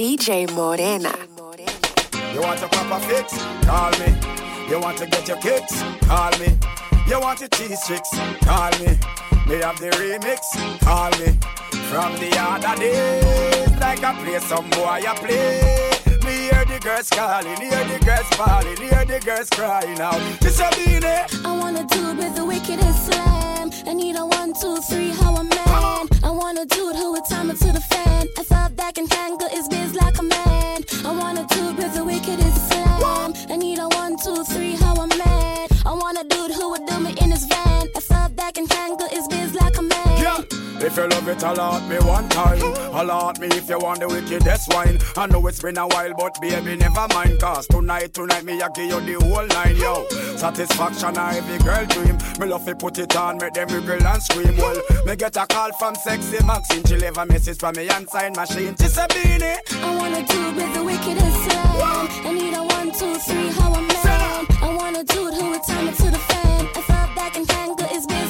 DJ Morena. You want a proper fix? Call me. You want to get your kicks? Call me. You want your cheese tricks? Call me. Me have the remix? Call me. From the other days, like I play some boy, I play. Me hear the girls calling, hear the girls falling, hear the girls crying out. This a beanie. I wanna do it with the wickedest slam. I need a one, two, three, how a man. I wanna do it who would time to the fan. I thought that can tangle is biz like a man. I wanna do it with the wickedest slam. I need a one, two, three, how a man. I wanna do it who would If you love it, allot me one time. Allot me if you want the wickedest wine. I know it's been a while, but baby, never mind. Cause tonight, tonight, me, I give you the whole line, yo. Satisfaction, I every girl dream. Me love to put it on, make them wiggle and scream. Well, me get a call from sexy Maxine. She leave a message from me and sign machine. She say, Beanie. I wanna do it with the wickedest slam. I need a one, two, three, how man. I wanna do it who would time it to the fan. I back and tangle is biz like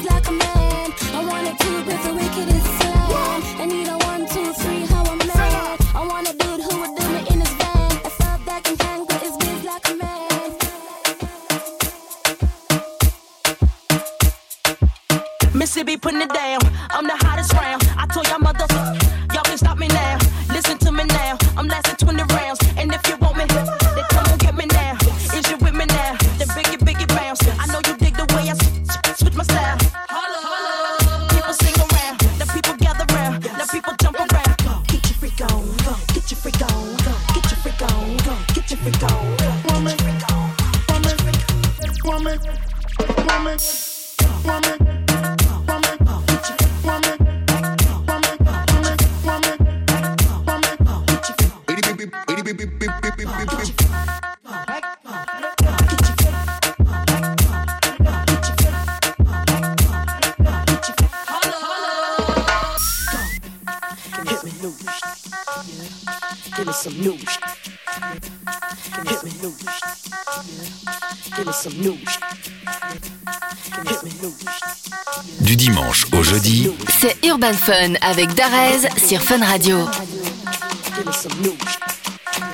putting it down. I'm the hottest round. I told y'all mother, y'all can stop me now. Listen to me now. I'm lasting 20 rounds. And if you want me, Urban Fun avec Darez sur Fun Radio. Give me some news.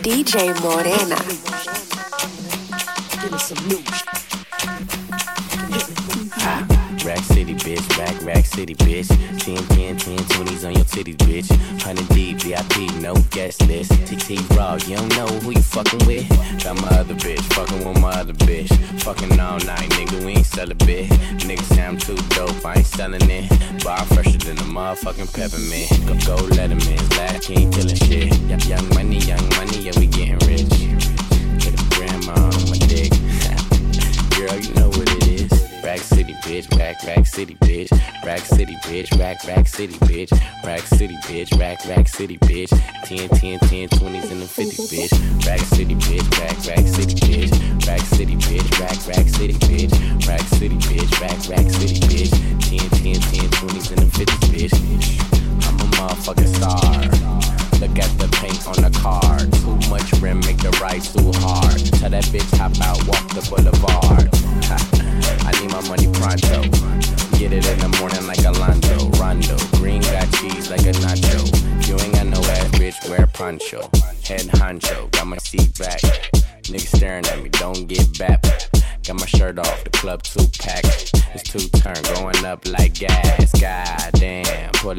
DJ Morena. Give me some news. Rack City, bitch. Rack, rack city, bitch. 10, 10, 10, 20s on your titties, bitch. 100 deep, VIP, no guest list. TT Raw, you don't know who you fucking with. Got my other bitch, fucking with my other bitch. Fucking all night, nigga, we ain't sell a bit. Niggas say I'm too dope, I ain't selling it. Bar fresher than the motherfucking peppermint. Go, go let him in, he ain't killing shit. Young, money, young money, yeah, we getting rich. Get a grandma on my dick. Girl, you know what it is. Rack City, bitch. Rack, rack city, bitch. Rack City, bitch. Rack, rack city, bitch. Rack City, bitch. Rack, rack city, bitch. 10, 10, 10, 20s and the 50s, bitch. Rack City, bitch.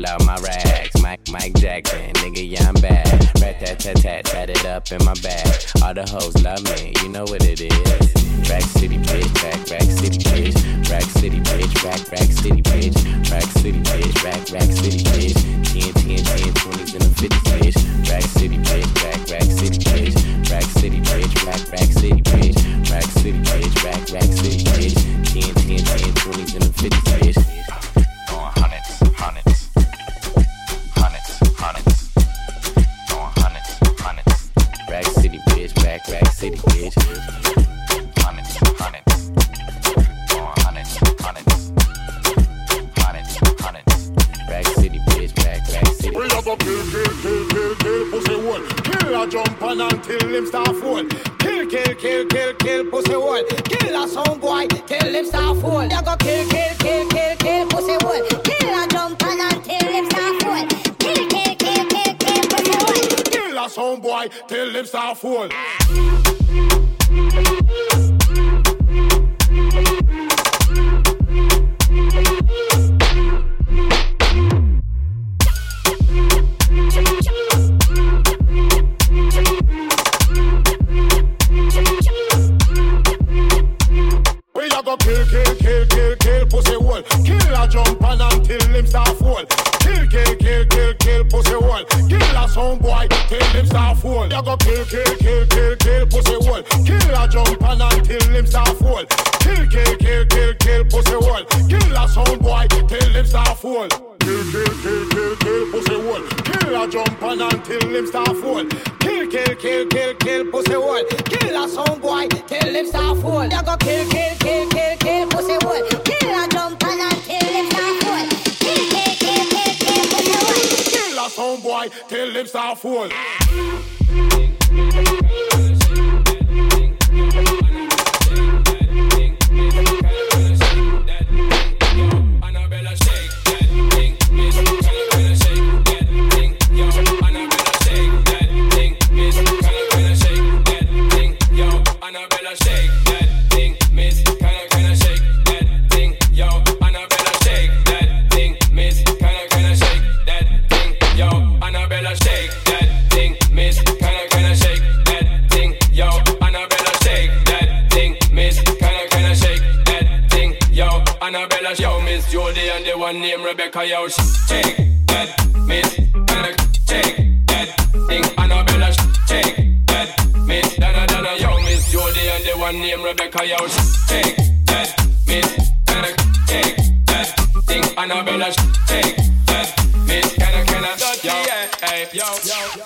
Out my rags. Mike, Mike Jackson, nigga, yeah, I'm bad. Rat tat tat tat, tat it up in my bag. All the hoes love me, you know what it is. Rack City,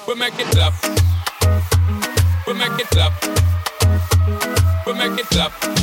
we make it clap. We make it clap. We make it clap.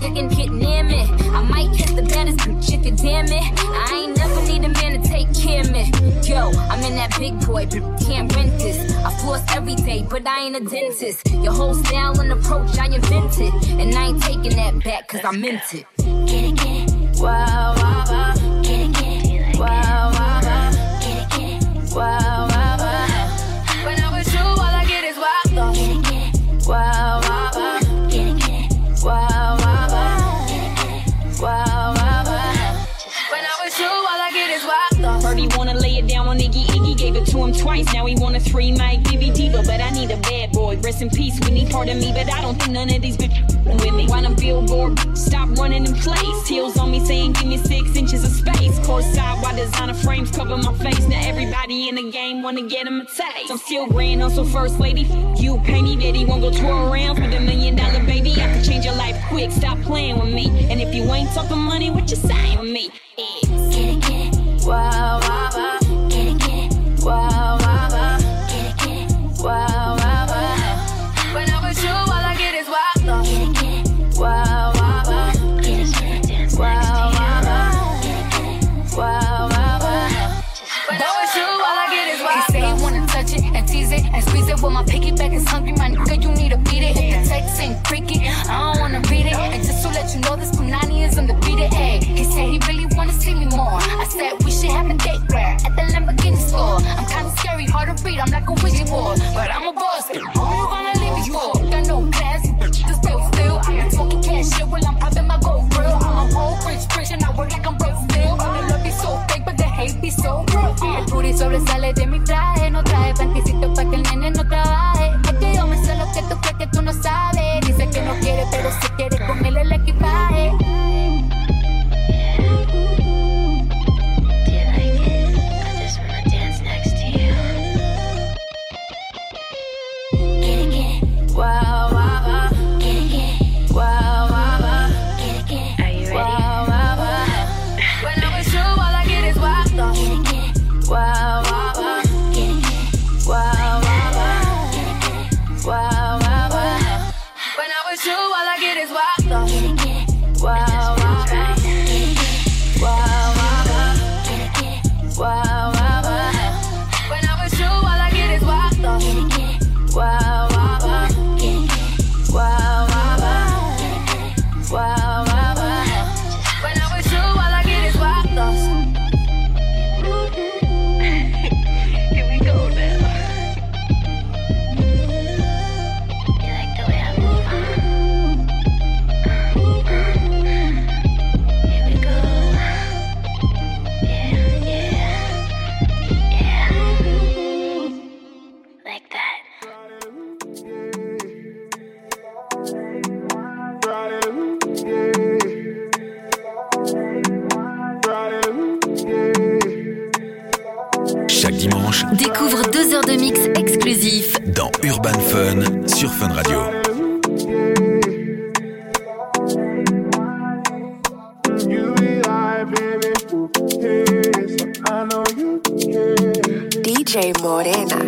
Let a and get near me. I might hit the baddest bitch if you damn it. I ain't never need a man to take care of me. Yo, I'm in that big boy, but can't rent this. I floss every day, but I ain't a dentist. Your whole style and approach I invented. And I ain't taking that back, cause I meant it. Get it, get it. Wow, wow, wow. Get it, get it. Wow, wow, wow. Get it, get it. Wow. He want a mic Bibi Diva, but I need a bad boy. Rest in peace, we need part of me, but I don't think none of these bitches with me. Wanna billboard, stop running in place. Heels on me saying, give me six inches of space. Course side, while designer frames cover my face. Now everybody in the game wanna get him a taste. I'm still grand, also first lady. You pay me, daddy won't go tour around for the million dollar baby. I can change your life quick, stop playing with me. And if you ain't talking money, what you saying with me? Get it, get it. Wow, wow, wow. Get it, get it. Wow, hard. I'm like a wizard but I'm a boss. Who you gonna leave me for? Got no class, just still still. I'm talking cash shit while I'm popping my gold grill. I'm a old rich bitch and I work like I'm broke still. The love be so fake, but the hate be so real. El booty sobresale de mi traje, no traje panticito pa' que el nene no trabaje. Es que yo me sé lo que tú crees que tú no sabes. Dice que no quiere, pero si quiere DJ Morena.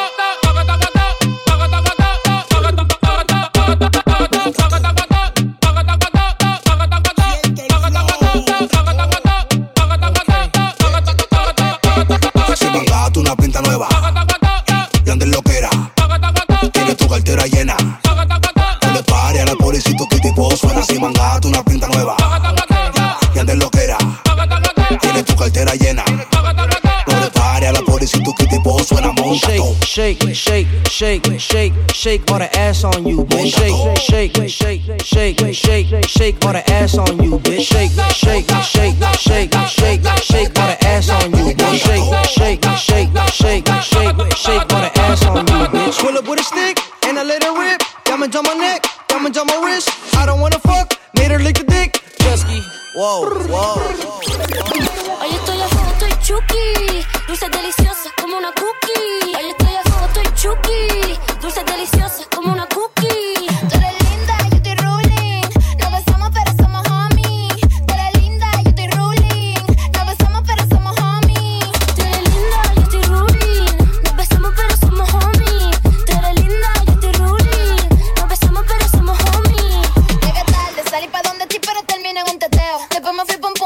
Shake, shake, shake, shake, shake all the ass on you, bitch. Shake, shake, shake, shake, shake, shake all the ass on you, bitch. Shake, shake, shake, shake, shake, shake all the ass on you, bitch. Shake, shake, shake, shake, shake, shake all the ass on you, bitch. Pull up with a stick and I let it rip. Diamonds on my neck, diamonds on my wrist. I don't wanna fuck, made her lick the dick. Chesky, whoa, whoa. Hoy Fais bon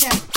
Check.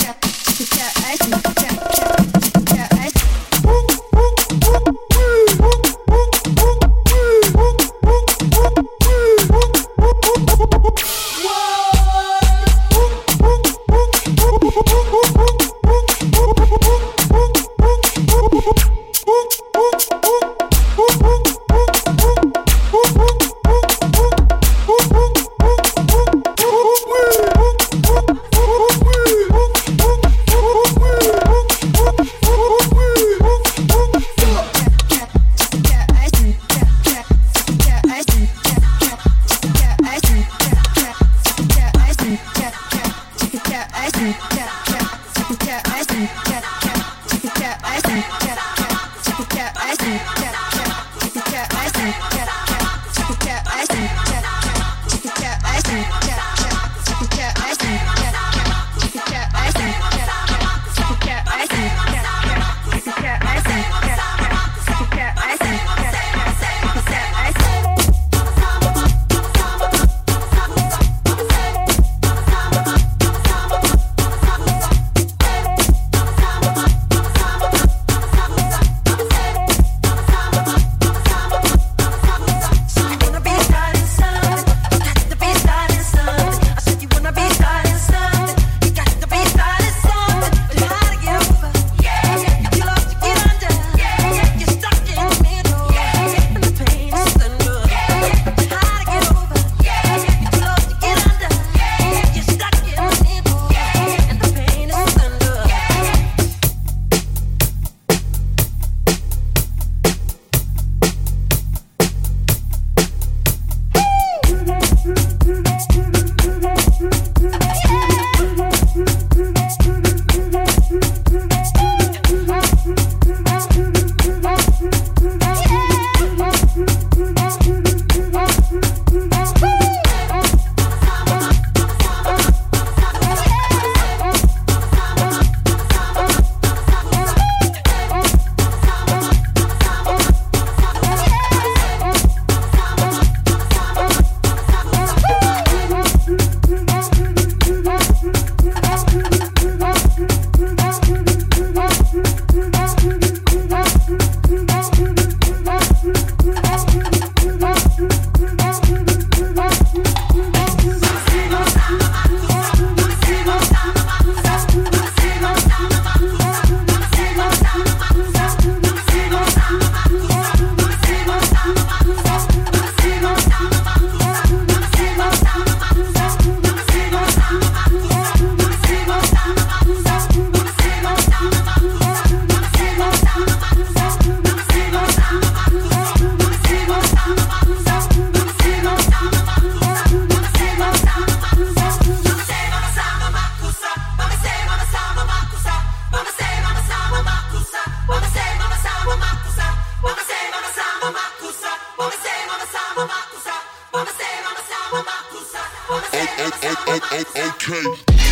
okay.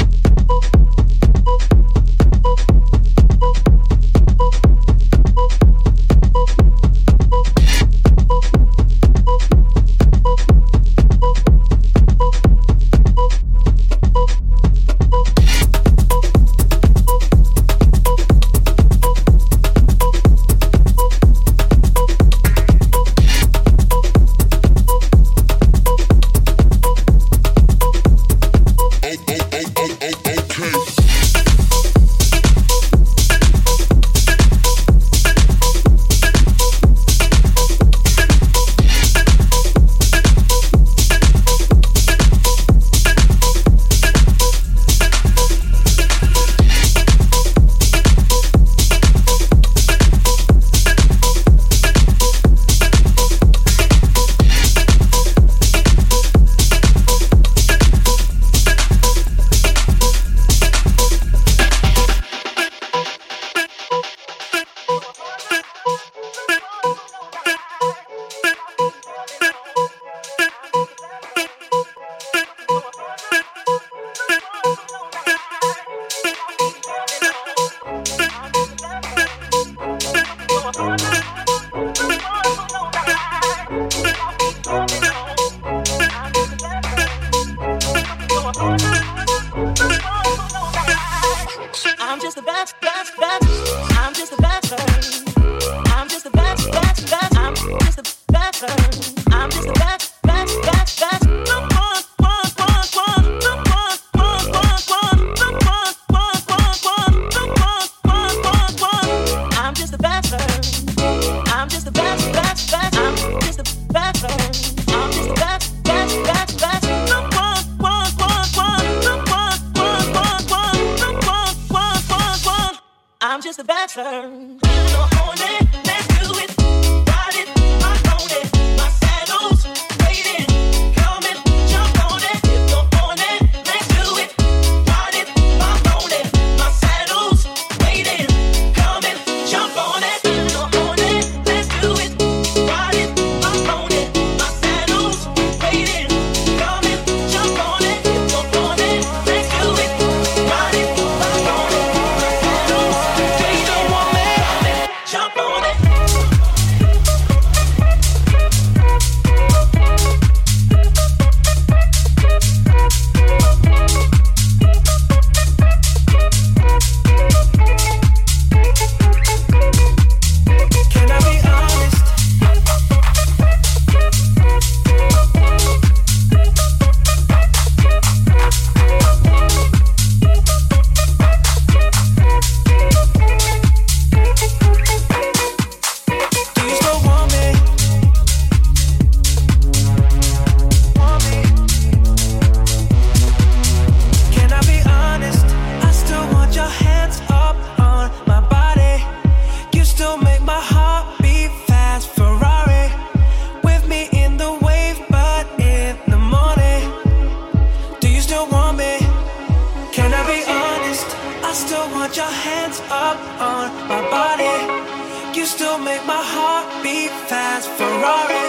Put your hands up on my body. You still make my heart beat fast. Ferrari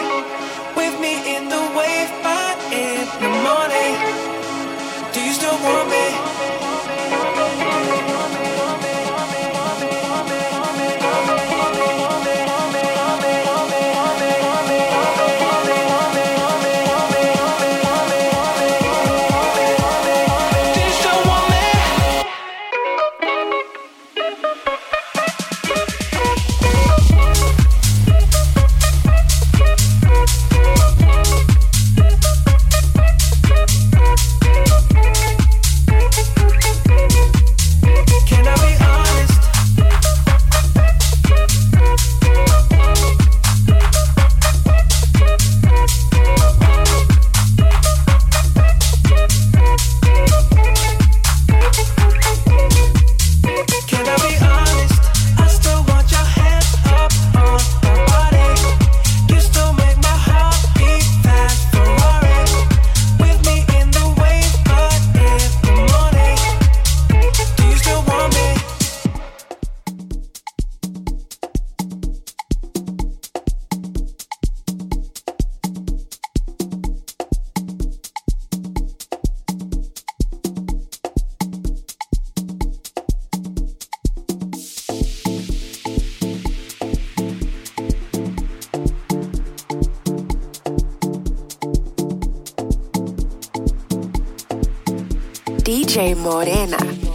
with me in the wave by in the morning. Do you still want me? DJ Morena.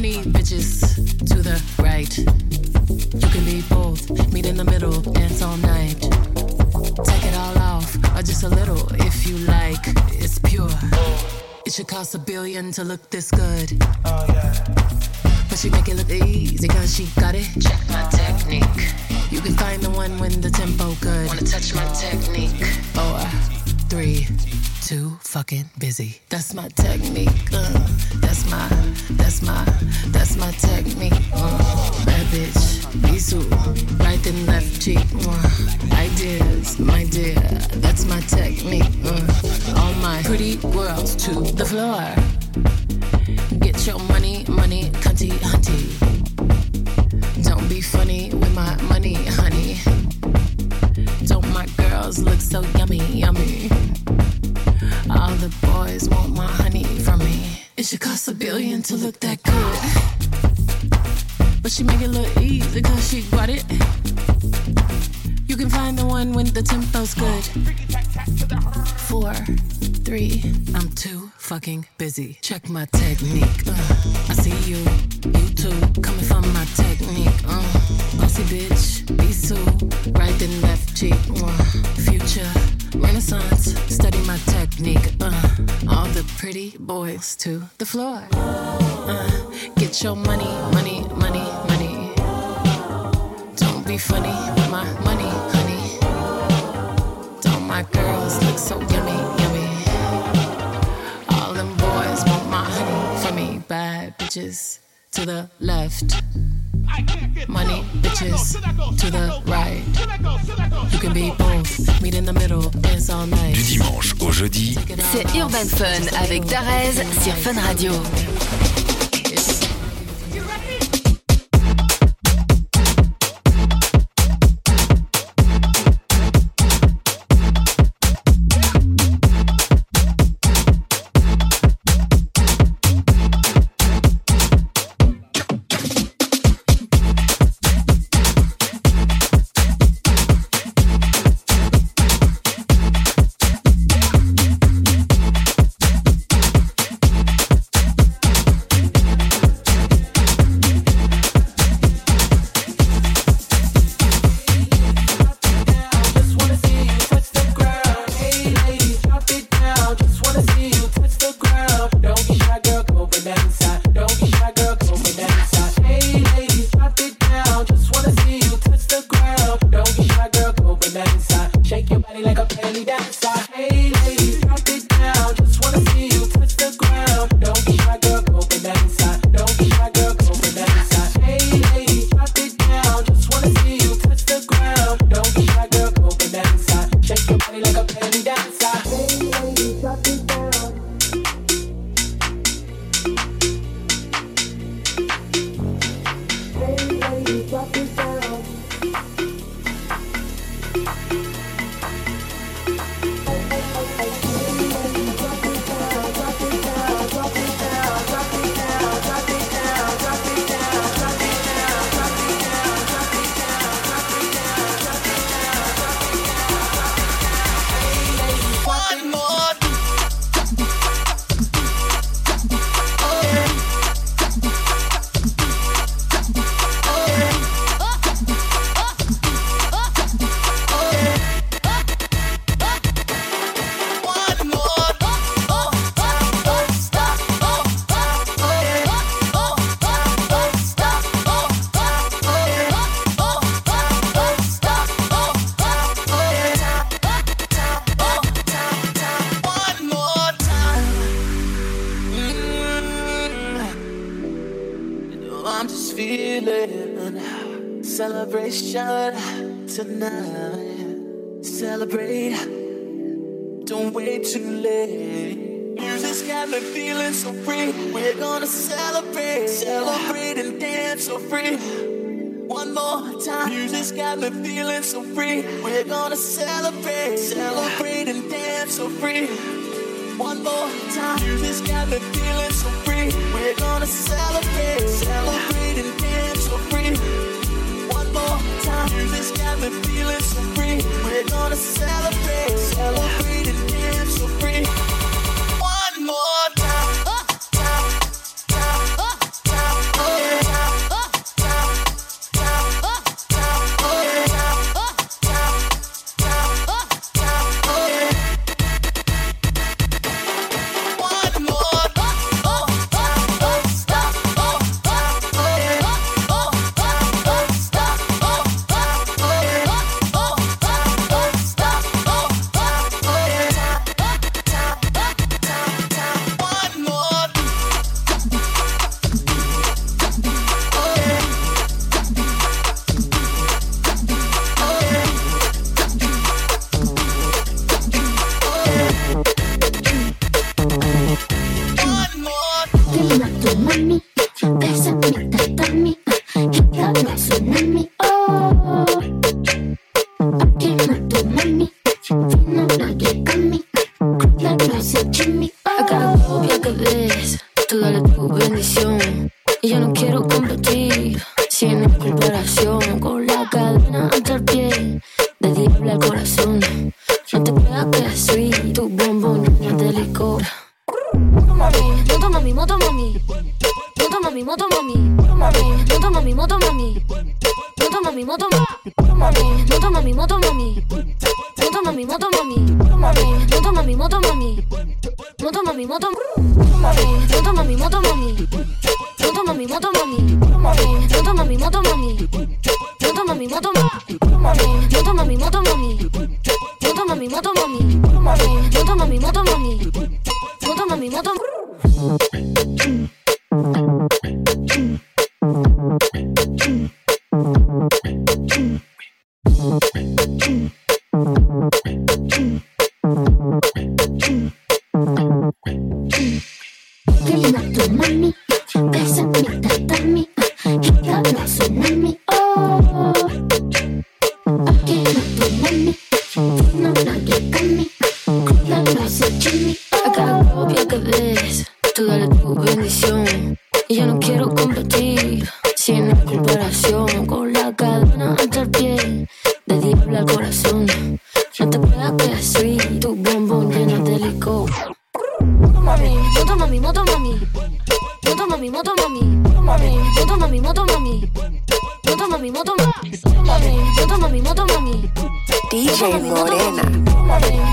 Money bitches to the right. You can be both, meet in the middle, dance all night. Take it all off, or just a little if you like. It's pure. It should cost a billion to look this good. Oh, yeah. But she make it look easy cause she got it. Check my technique. You can find the one when the tempo good. Wanna touch my technique? Four, three, too fucking busy. That's my technique. Uh, that's my, that's my, that's my technique. Uh, bad bitch, Bisu, right and left cheek. Uh, ideas, my dear, that's my technique. Uh, all my pretty girls to the floor. Get your money, money, cunty, hunty. Don't be funny with my money, honey. Don't my girls look so yummy, yummy? All the boys want my honey from me. It should cost a billion to look that good. But she make it look easy cause she got it. You can find the one when the tempo's good. Four, three, I'm too fucking busy. Check my technique. Uh, I see you, you too, coming from my technique. Uh, bossy bitch, be so right and left cheek. Uh, future, renaissance, study my technique. Uh, all the pretty boys to the floor. Uh, get your money, money, money, money. Don't be funny with my money, honey. Don't my girls look so yummy, yummy? All them boys want my honey from me. Bad bitches to the left. Money bitches to the right. You can be both. Meet in the middle, dance all night. Du dimanche au jeudi, C'est Urban Fun avec Darez sur Fun Radio. One more time, you just got the feeling hacer chimi. Acá propia que ves, tú dale tu bendición. Y yo no quiero competir, sin comparación con la cadena hasta el pie, de diablo al corazón. No te creas que soy tu bombón lleno de licor. Moto mami, moto mami, moto mami. Moto mami, moto mami. Moto mami, moto mami, moto mami. Moto mami, moto mami. Moto mami, moto mami, moto mami. DJ Morena. Moto mami,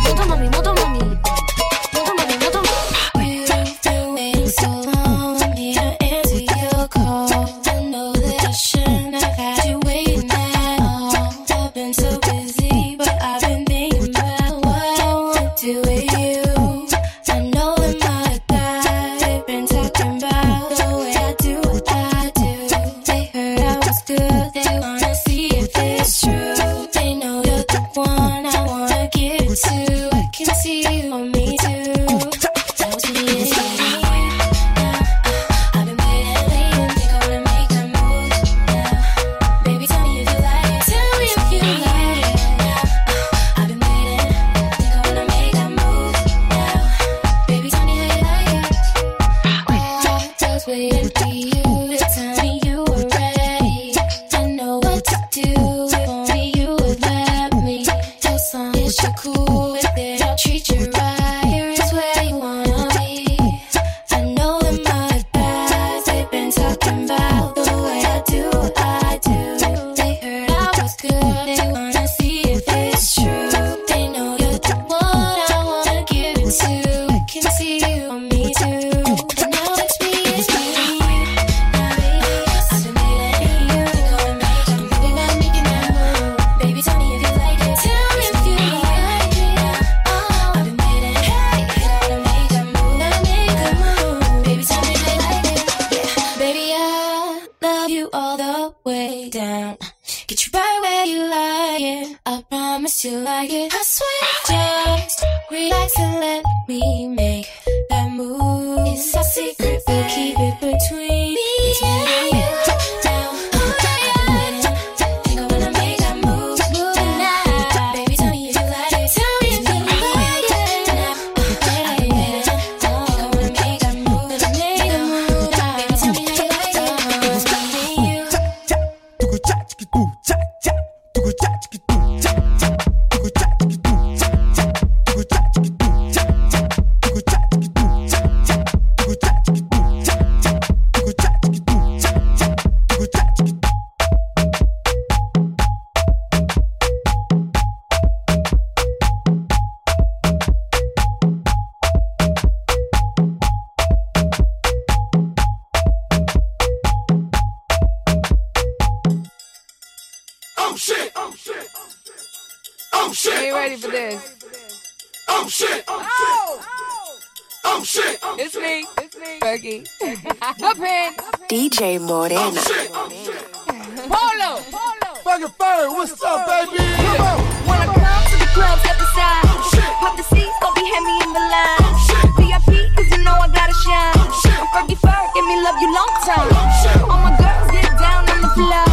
All my girls get down on the floor.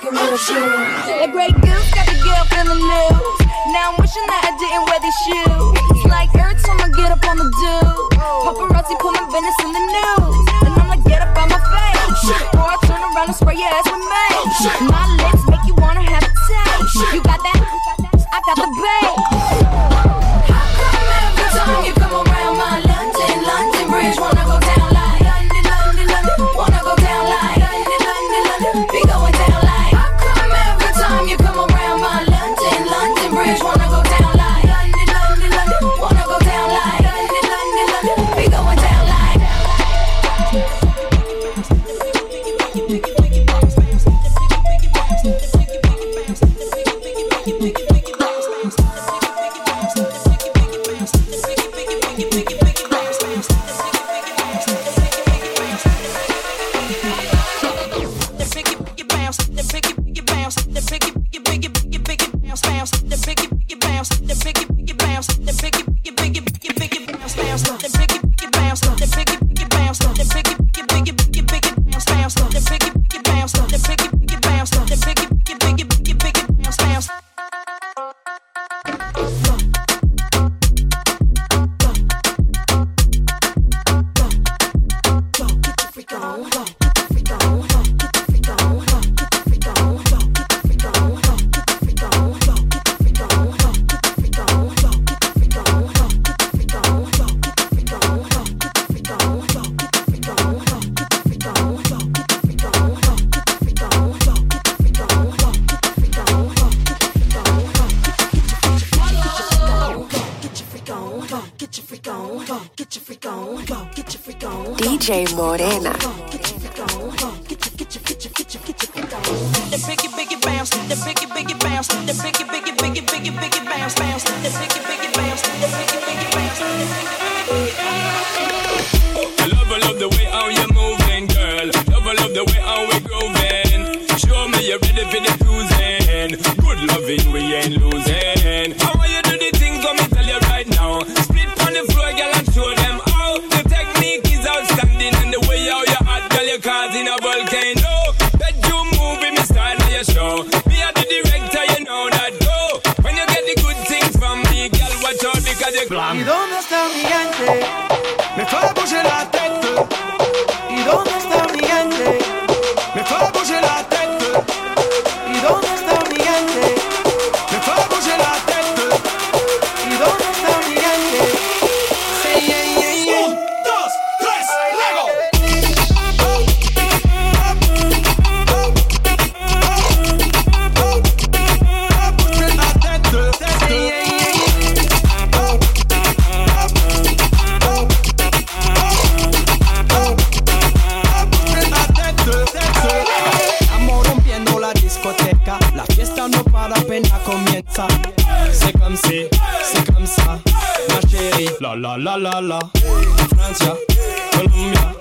fucking little a shoe. That Grey Goose got the girl feeling loose. Now I'm wishing that I didn't wear these shoes. It's like every time I get up on the do. Paparazzi put my business in the news. And I'm like, get up on my face. Oh, or I turn around and spray your ass with me. Oh, la la la la. Francia, Colombia.